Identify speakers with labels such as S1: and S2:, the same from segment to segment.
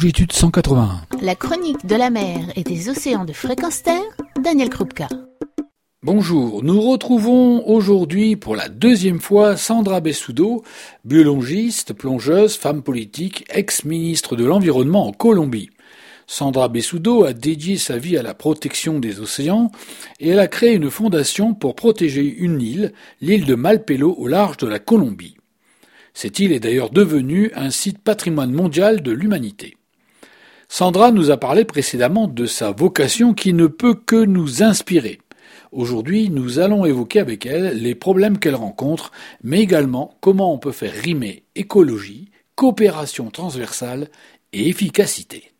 S1: longitude 181.
S2: La chronique de la mer et des océans de fréquence terre, Daniel Krupka.
S1: Bonjour, nous retrouvons aujourd'hui pour la deuxième fois Sandra Bessudo, biologiste, plongeuse, femme politique, ex-ministre de l'Environnement en Colombie. Sandra Bessudo a dédié sa vie à la protection des océans et elle a créé une fondation pour protéger une île, l'île de Malpelo au large de la Colombie. Cette île est d'ailleurs devenue un site patrimoine mondial de l'humanité. Sandra nous a parlé précédemment de sa vocation qui ne peut que nous inspirer. Aujourd'hui, nous allons évoquer avec elle les problèmes qu'elle rencontre, mais également comment on peut faire rimer écologie, coopération transversale et efficacité.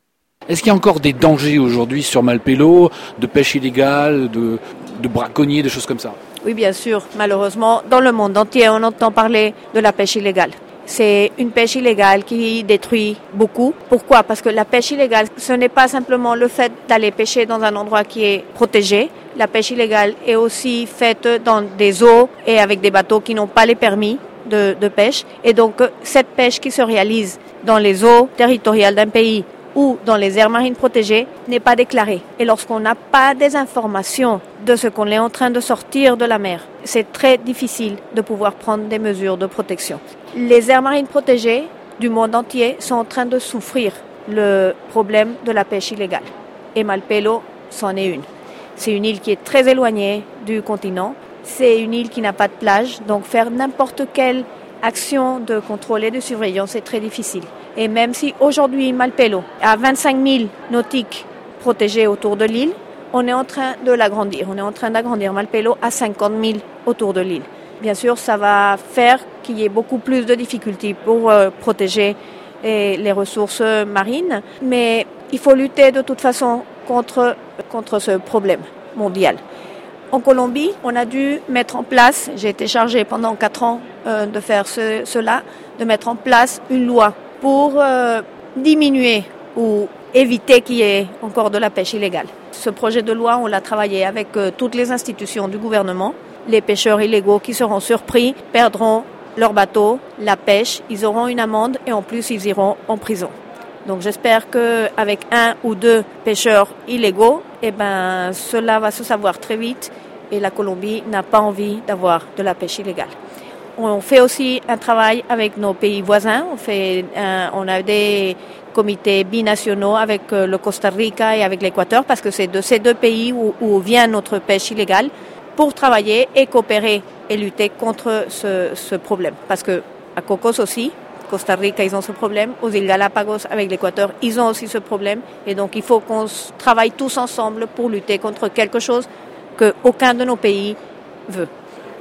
S1: Est-ce qu'il y a encore des dangers aujourd'hui sur Malpelo, de pêche illégale, de, de braconniers, des choses comme ça?
S3: Oui, bien sûr. Malheureusement, dans le monde entier, on entend parler de la pêche illégale. C'est une pêche illégale qui détruit beaucoup. Pourquoi? Parce que la pêche illégale, ce n'est pas simplement le fait d'aller pêcher dans un endroit qui est protégé. La pêche illégale est aussi faite dans des eaux et avec des bateaux qui n'ont pas les permis de, pêche. Et donc, cette pêche qui se réalise dans les eaux territoriales d'un pays ou dans les aires marines protégées n'est pas déclarée. Et lorsqu'on n'a pas des informations de ce qu'on est en train de sortir de la mer, c'est très difficile de pouvoir prendre des mesures de protection. Les aires marines protégées du monde entier sont en train de souffrir le problème de la pêche illégale. Et Malpelo, c'en est une. C'est une île qui est très éloignée du continent. C'est une île qui n'a pas de plage, donc faire n'importe quelle action de contrôle et de surveillance est très difficile. Et même si aujourd'hui Malpelo a 25 000 nautiques protégés autour de l'île, on est en train de l'agrandir. On est en train d'agrandir Malpelo à 50 000 autour de l'île. Bien sûr, ça va faire qu'il y ait beaucoup plus de difficultés pour euh, protéger les ressources marines, mais il faut lutter de toute façon contre, contre ce problème mondial. En Colombie, on a dû mettre en place, j'ai été chargée pendant quatre ans euh, de faire cela, de mettre en place une loi pour euh, diminuer ou éviter qu'il y ait encore de la pêche illégale. Ce projet de loi, on l'a travaillé avec euh, toutes les institutions du gouvernement. Les pêcheurs illégaux qui seront surpris perdront leur bateau, la pêche, ils auront une amende et en plus ils iront en prison. Donc j'espère qu'avec un ou deux pêcheurs illégaux, eh ben, cela va se savoir très vite et la Colombie n'a pas envie d'avoir de la pêche illégale. On fait aussi un travail avec nos pays voisins. On, fait on a des comités binationaux avec euh, le Costa Rica et avec l'Équateur parce que c'est de ces deux pays où, vient notre pêche illégale pour travailler et coopérer et lutter contre ce, ce problème. Parce que à Cocos aussi, Costa Rica, ils ont ce problème. Aux îles Galapagos, avec l'Équateur, ils ont aussi ce problème. Et donc, il faut qu'on travaille tous ensemble pour lutter contre quelque chose que aucun de nos pays veut.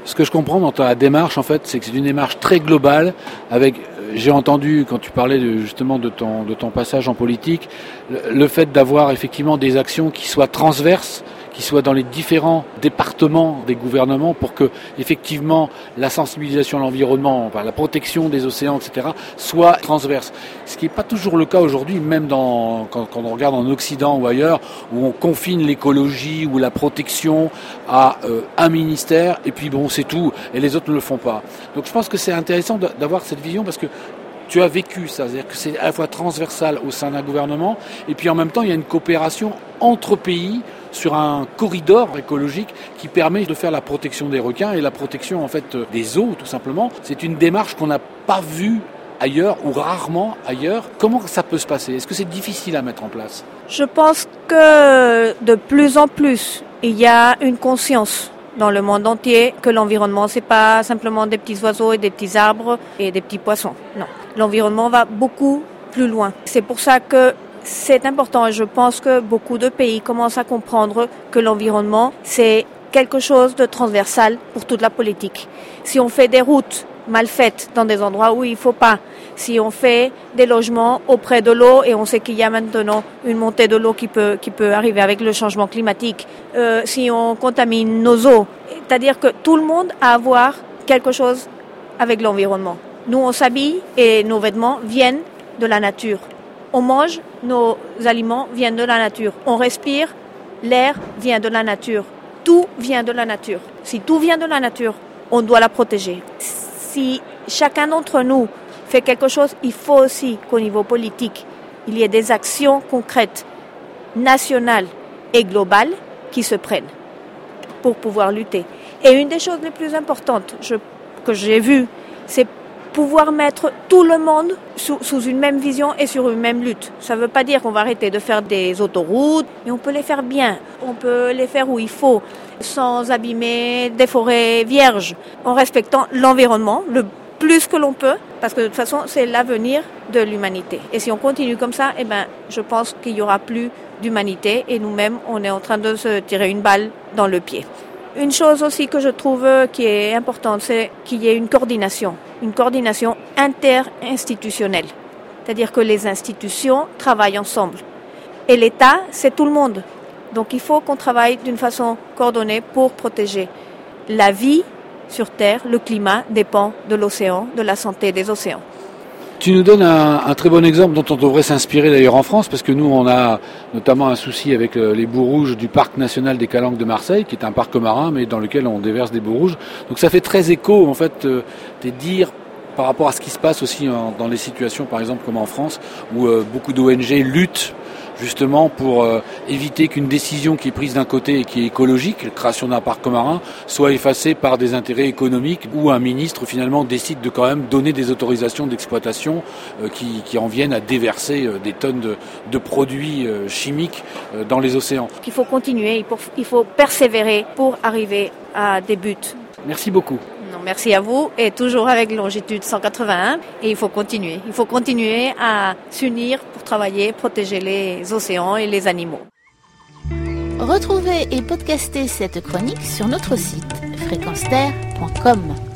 S1: Ce que je comprends dans ta démarche, en fait, c'est que c'est une démarche très globale. Avec, euh, j'ai entendu quand tu parlais de, justement de ton de ton passage en politique, le fait d'avoir effectivement des actions qui soient transverses qui soit dans les différents départements des gouvernements pour que effectivement la sensibilisation à l'environnement, la protection des océans, etc., soit transverse. Ce qui n'est pas toujours le cas aujourd'hui, même dans, quand, on regarde en Occident ou ailleurs, où on confine l'écologie ou la protection à euh, un ministère, et puis bon, c'est tout, et les autres ne le font pas. Donc je pense que c'est intéressant d'avoir cette vision parce que tu as vécu ça, c'est-à-dire que c'est à la fois transversal au sein d'un gouvernement, et puis en même temps il y a une coopération entre pays sur un corridor écologique qui permet de faire la protection des requins et la protection en fait des eaux tout simplement. C'est une démarche qu'on n'a pas vue ailleurs ou rarement ailleurs. Comment ça peut se passer? Est-ce que c'est difficile à mettre en place?
S3: Je pense que de plus en plus, il y a une conscience dans le monde entier que l'environnement c'est pas simplement des petits oiseaux et des petits arbres et des petits poissons. Non, l'environnement va beaucoup plus loin. C'est pour ça que c'est important et je pense que beaucoup de pays commencent à comprendre que l'environnement, c'est quelque chose de transversal pour toute la politique. Si on fait des routes mal faites dans des endroits où il ne faut pas, si on fait des logements auprès de l'eau et on sait qu'il y a maintenant une montée de l'eau qui peut, arriver avec le changement climatique, euh, si on contamine nos eaux, c'est-à-dire que tout le monde a à voir quelque chose avec l'environnement. Nous, on s'habille et nos vêtements viennent de la nature. On mange, nos aliments viennent de la nature. On respire, l'air vient de la nature. Tout vient de la nature. Si tout vient de la nature, on doit la protéger. Si chacun d'entre nous fait quelque chose, il faut aussi qu'au niveau politique, il y ait des actions concrètes, nationales et globales, qui se prennent pour pouvoir lutter. Et une des choses les plus importantes que j'ai vues, c'est pouvoir mettre tout le monde sous, une même vision et sur une même lutte. Ça ne veut pas dire qu'on va arrêter de faire des autoroutes, mais on peut les faire bien. On peut les faire où il faut, sans abîmer des forêts vierges, en respectant l'environnement le plus que l'on peut, parce que de toute façon, c'est l'avenir de l'humanité. Et si on continue comme ça, eh ben, je pense qu'il n'y aura plus d'humanité et nous-mêmes, on est en train de se tirer une balle dans le pied. Une chose aussi que je trouve qui est importante, c'est qu'il y ait une coordination, une coordination interinstitutionnelle. C'est-à-dire que les institutions travaillent ensemble. Et l'État, c'est tout le monde. Donc il faut qu'on travaille d'une façon coordonnée pour protéger la vie sur Terre. Le climat dépend de l'océan, de la santé des océans.
S1: Tu nous donnes un, très bon exemple dont on devrait s'inspirer d'ailleurs en France, parce que nous, on a notamment un souci avec euh, les boues rouges du parc national des Calanques de Marseille, qui est un parc marin, mais dans lequel on déverse des boues rouges. Donc ça fait très écho, en fait, euh, des dires par rapport à ce qui se passe aussi dans les situations, par exemple, comme en France, où euh, beaucoup d'ONG luttent justement pour euh, éviter qu'une décision qui est prise d'un côté et qui est écologique, la création d'un parc marin, soit effacée par des intérêts économiques où un ministre finalement décide de quand même donner des autorisations d'exploitation euh, qui, en viennent à déverser euh, des tonnes de, produits chimiques dans les océans.
S3: Il faut continuer, il faut persévérer pour arriver à des buts.
S1: Merci beaucoup
S3: merci à vous et toujours avec longitude 181 et il faut continuer. Il faut continuer à s'unir pour travailler, protéger les océans et les animaux.
S2: Retrouvez et podcastez cette chronique sur notre site fréquenceterre.com.